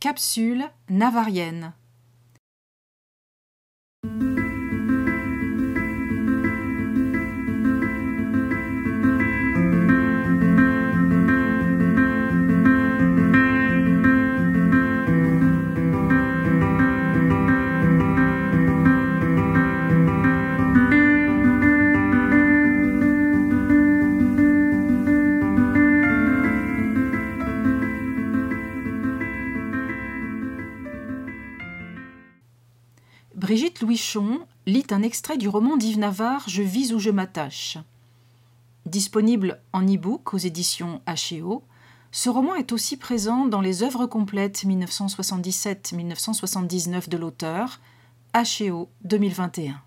Capsule navarienne. Brigitte Louichon lit un extrait du roman d'Yves Navarre Je vis où je m'attache. Disponible en e-book aux éditions H&O, ce roman est aussi présent dans les œuvres complètes 1977-1979 de l'auteur, H&O 2021.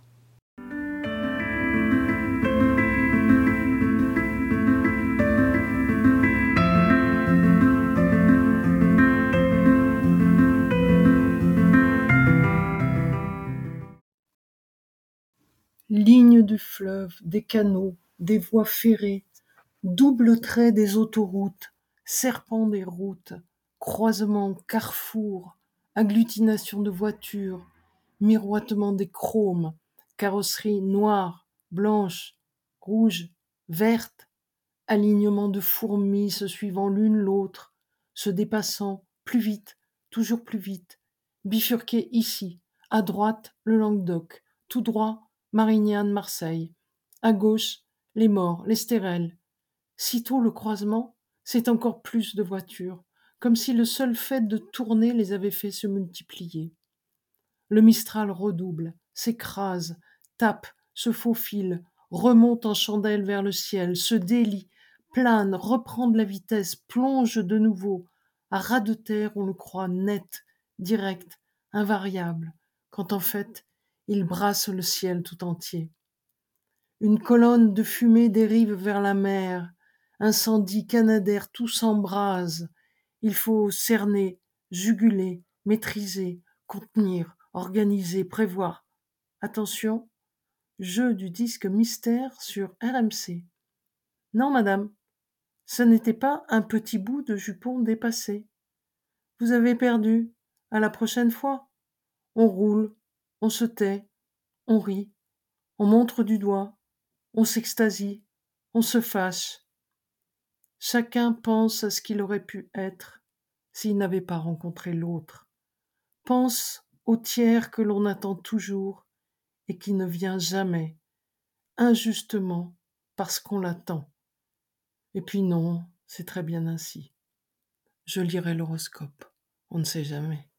Lignes du fleuve, des canaux, des voies ferrées, double trait des autoroutes, serpent des routes, croisements, carrefours, agglutination de voitures, miroitement des chromes, carrosseries noires, blanches, rouges, vertes, alignement de fourmis se suivant l'une l'autre, se dépassant plus vite, toujours plus vite, bifurquées ici, à droite le Languedoc, tout droit Marignane, Marseille. À gauche, les morts, les stérelles. Sitôt le croisement, c'est encore plus de voitures, comme si le seul fait de tourner les avait fait se multiplier. Le Mistral redouble, s'écrase, tape, se faufile, remonte en chandelle vers le ciel, se délie, plane, reprend de la vitesse, plonge de nouveau. À ras de terre, on le croit net, direct, invariable, quand en fait, il brasse le ciel tout entier. Une colonne de fumée dérive vers la mer, incendie canadaire, tout s'embrase. Il faut cerner, juguler, maîtriser, contenir, organiser, prévoir. Attention, jeu du disque mystère sur RMC. Non, madame, ce n'était pas un petit bout de jupon dépassé. Vous avez perdu. À la prochaine fois. On roule, on se tait, on rit, on montre du doigt, on s'extasie, on se fâche. Chacun pense à ce qu'il aurait pu être s'il n'avait pas rencontré l'autre. Pense au tiers que l'on attend toujours et qui ne vient jamais, injustement parce qu'on l'attend. Et puis non, c'est très bien ainsi. Je lirai l'horoscope, on ne sait jamais.